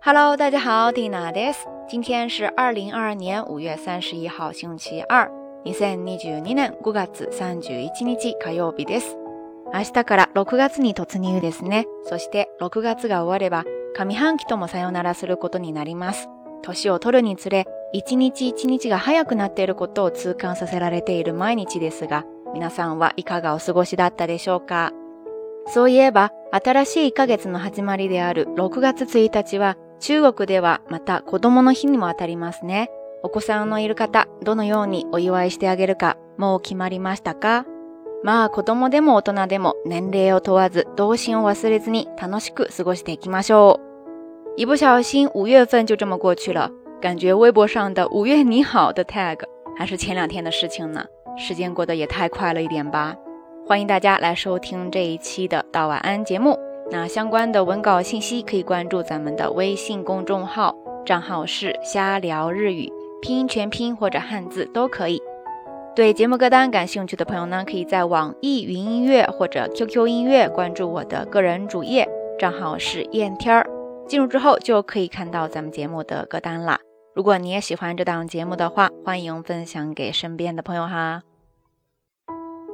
Hello，大家好，Tina です。今天是二零二二年五月三十一号，星期二。二千二十二年五月三十一日火曜日です。明日から6月に突入ですね。そして6月が終われば上半期ともさよならすることになります。年を取るにつれ、一日一日が早くなっていることを痛感させられている毎日ですが、皆さんはいかがお過ごしだったでしょうか？そういえば、新しい1ヶ月の始まりである6月1日は、中国ではまた子供の日にも当たりますね。お子さんのいる方、どのようにお祝いしてあげるか、もう決まりましたか？まあ子供でも大人でも年齢を問わず、童心を忘れずに楽しく過ごしていきましょう。一不小心五月份就这么过去了，感觉微博上的“五月你好”的 tag 还是前两天的事情呢？时间过得也太快了一点吧。欢迎大家来收听这一期的道晚安节目。那相关的文稿信息可以关注咱们的微信公众号，账号是瞎聊日语，拼音全拼或者汉字都可以。对节目歌单感兴趣的朋友呢，可以在网易云音乐或者 QQ 音乐关注我的个人主页，账号是燕天儿。进入之后就可以看到咱们节目的歌单啦。如果你也喜欢这档节目的话，欢迎分享给身边的朋友哈。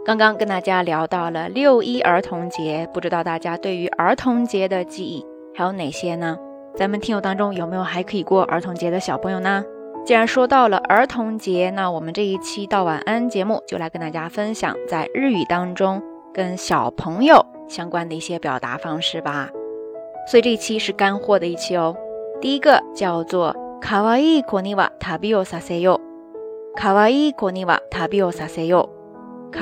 刚刚跟大家聊到了六一儿童节，不知道大家对于儿童节的记忆还有哪些呢？咱们听友当中有没有还可以过儿童节的小朋友呢？既然说到了儿童节，那我们这一期到晚安节目就来跟大家分享在日语当中跟小朋友相关的一些表达方式吧。所以这一期是干货的一期哦。第一个叫做卡哇伊子には旅をさせよ。卡哇伊子には旅をさせよ。か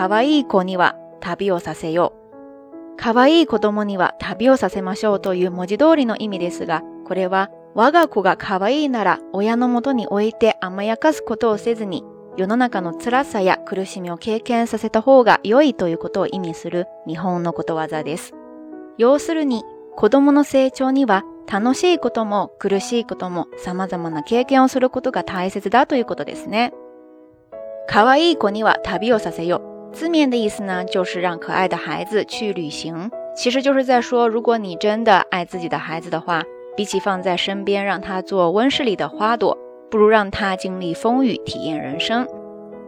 わいい子には旅をさせよう。かわい子供には旅をさせましょうという文字通りの意味ですが、これは我が子がかわいなら親のもとに置いて甘やかすことをせずに、世の中の辛さや苦しみを経験させた方が良いということを意味する日本のことわざです。要するに、子供の成長には楽しいことも苦しいことも様々な経験をすることが大切だということですね。かわいい子には旅をさせよう。字面的意思呢，就是让可爱的孩子去旅行，其实就是在说，如果你真的爱自己的孩子的话，比起放在身边让他做温室里的花朵，不如让他经历风雨，体验人生。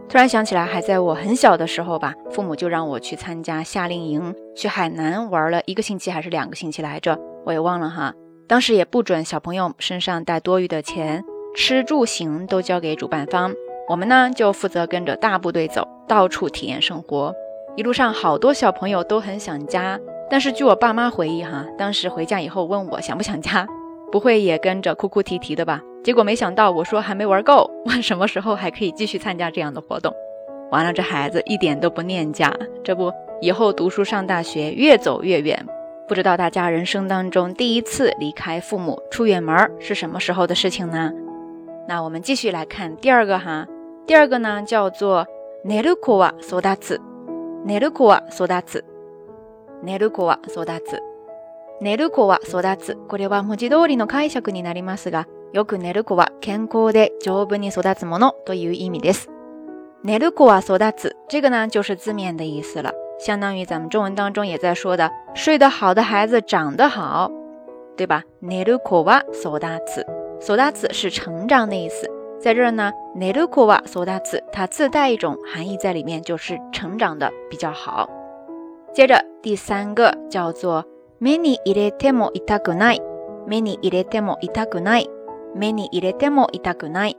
突然想起来，还在我很小的时候吧，父母就让我去参加夏令营，去海南玩了一个星期还是两个星期来着，我也忘了哈。当时也不准小朋友身上带多余的钱，吃住行都交给主办方。我们呢就负责跟着大部队走，到处体验生活。一路上好多小朋友都很想家，但是据我爸妈回忆哈，当时回家以后问我想不想家，不会也跟着哭哭啼啼的吧？结果没想到我说还没玩够，问什么时候还可以继续参加这样的活动。完了，这孩子一点都不念家，这不以后读书上大学越走越远。不知道大家人生当中第一次离开父母出远门是什么时候的事情呢？那我们继续来看第二个哈。第二个呢，叫做ネルコワソダツ，ネルコワソダツ，ネルコワソダツ，ネルコワソダツ。これは文字通りの解釈になりますが、よくネルコは健康で丈夫に育つものという意味です。ネルコワソダツ，这个呢就是字面的意思了，相当于咱们中文当中也在说的，睡得好的孩子长得好，对吧？ネルコワソダツ，ソダツ是成长的意思。在这儿呢，ネルコワソダツ，它自带一种含义在里面，就是成长的比较好。接着第三个叫做目に入れても痛くない、目に入れても痛くない、目に入れても痛くない。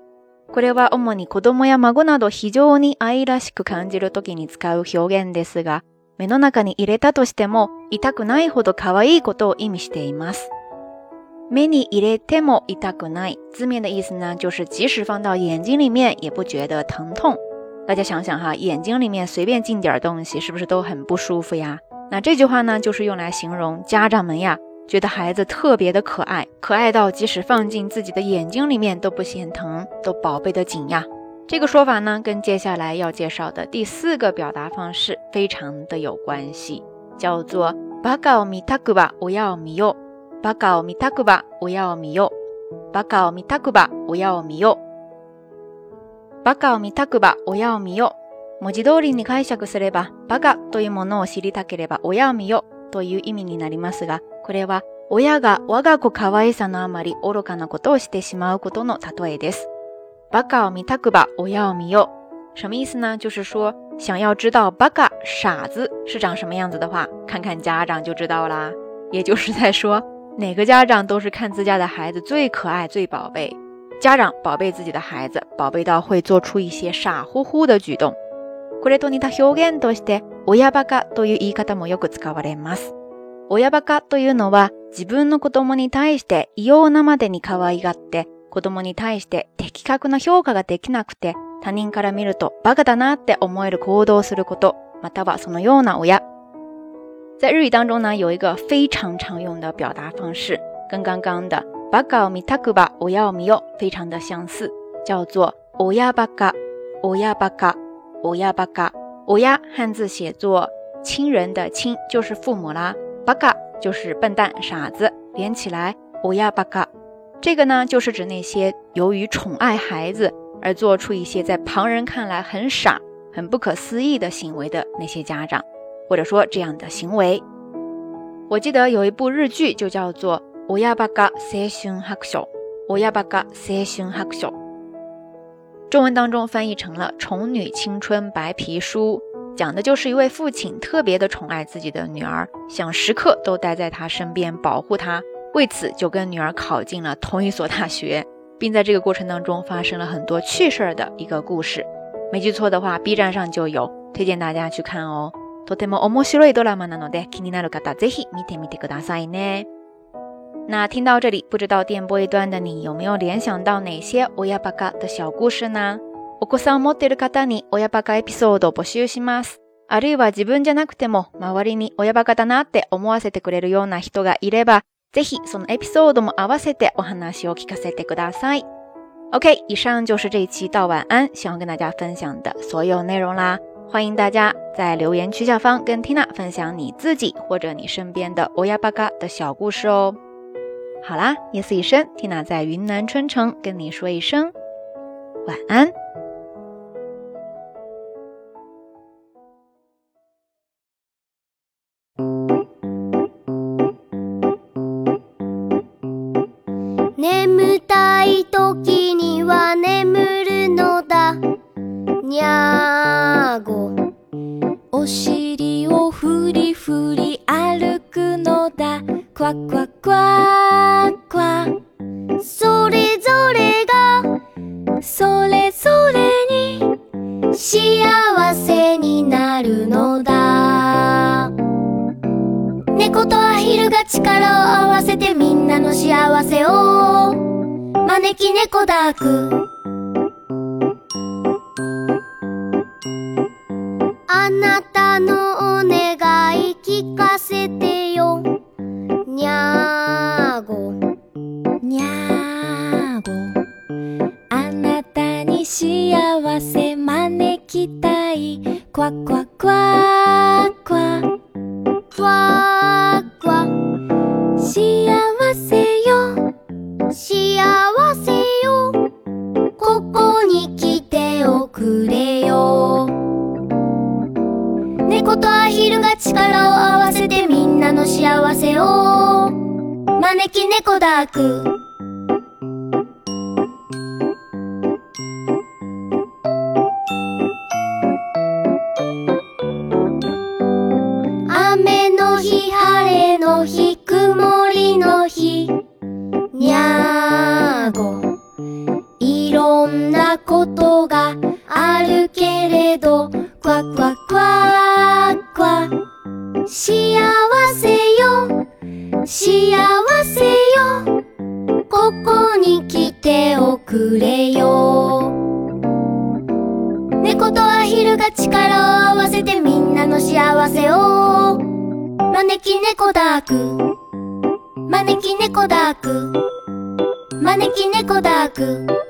これは主に子供や孫など非常に愛らしく感じるときに使う表現ですが、目の中に入れたとしても痛くないほど可愛いことを意味しています。目に入れても痛くない。字面的意思呢，就是即使放到眼睛里面也不觉得疼痛。大家想想哈，眼睛里面随便进点东西，是不是都很不舒服呀？那这句话呢，就是用来形容家长们呀，觉得孩子特别的可爱，可爱到即使放进自己的眼睛里面都不嫌疼，都宝贝的紧呀。这个说法呢，跟接下来要介绍的第四个表达方式非常的有关系，叫做バカを見たくば親を見よ。 バカを見たくば親を見よ。バカを見たくば親を見よ。バカを見たくば親を見よ。文字通りに解釈すれば、バカというものを知りたければ親を見よという意味になりますが、これは親が我が子可愛さのあまり愚かなことをしてしまうことの例えです。バカを見たくば親を見よ。什么意思呢？就是说，想要知道バカ傻子是长什么样子的话，看看家长就知道啦。也就是在说，哪个家长都是看自家的孩子最可爱、最宝贝。家長宝贝自己的孩子，宝贝到会做出一些傻乎乎的举動。これと似た表現として、親バカという言い方もよく使われます。親バカというのは、自分の子供に対して異様なまでに可愛がって、子供に対して的確な評価ができなくて、他人から見るとバカだなって思える行動をすること、またはそのような親。在日语当中呢，有一个非常常用的表达方式，跟刚刚的バカを見たくば親を見よ非常的相似，叫做親バカ、親バカ、親バカ。親汉字写作亲人的亲，就是父母啦。バカ就是笨蛋、傻子，连起来親バカ。这个呢，就是指那些由于宠爱孩子而做出一些在旁人看来很傻、很不可思议的行为的那些家长， 或者说这样的行为。我记得有一部日剧，就叫做。親バカ青春白書，親バカ青春白書，中文当中翻译成了《宠女青春白皮书》，讲的就是一位父亲特别的宠爱自己的女儿，想时刻都待在她身边保护她，为此就跟女儿考进了同一所大学，并在这个过程当中发生了很多趣事儿的一个故事。没记错的话，B 站上就有，推荐大家去看哦。 とても面白いドラマなので気になる方ぜひ見てみてくださいね。那听到这里，不知道电波一端的你有没有联想到哪些親バカ的小故事呢？お子さんを持っている方に親バカエピソードを募集します。あるいは自分じゃなくても周りに親バカだなって思わせてくれるような人がいれば、ぜひそのエピソードも合わせてお話を聞かせてください。OK，以上就是这一期到晚安想要跟大家分享的所有内容啦。欢迎大家在留言区下方跟缇娜分享你自己或者你身边的欧亚巴嘎的小故事哦。好啦，夜色已深缇娜在云南春城跟你说一声晚安。わわわわそれぞれがそれぞれに幸せになるのだ。猫とアヒルが力を合わせてみんなの幸せを招き猫ダークあなたのお願い聞かにゃーご。にゃーご。あなたに幸せ招きたい。クワクワクワクワ。クワクワ。幸せよ。幸せよ。ここに来ておくれ。招き猫ダーク猫ダーク。招き猫ダーク。招き猫ダーク。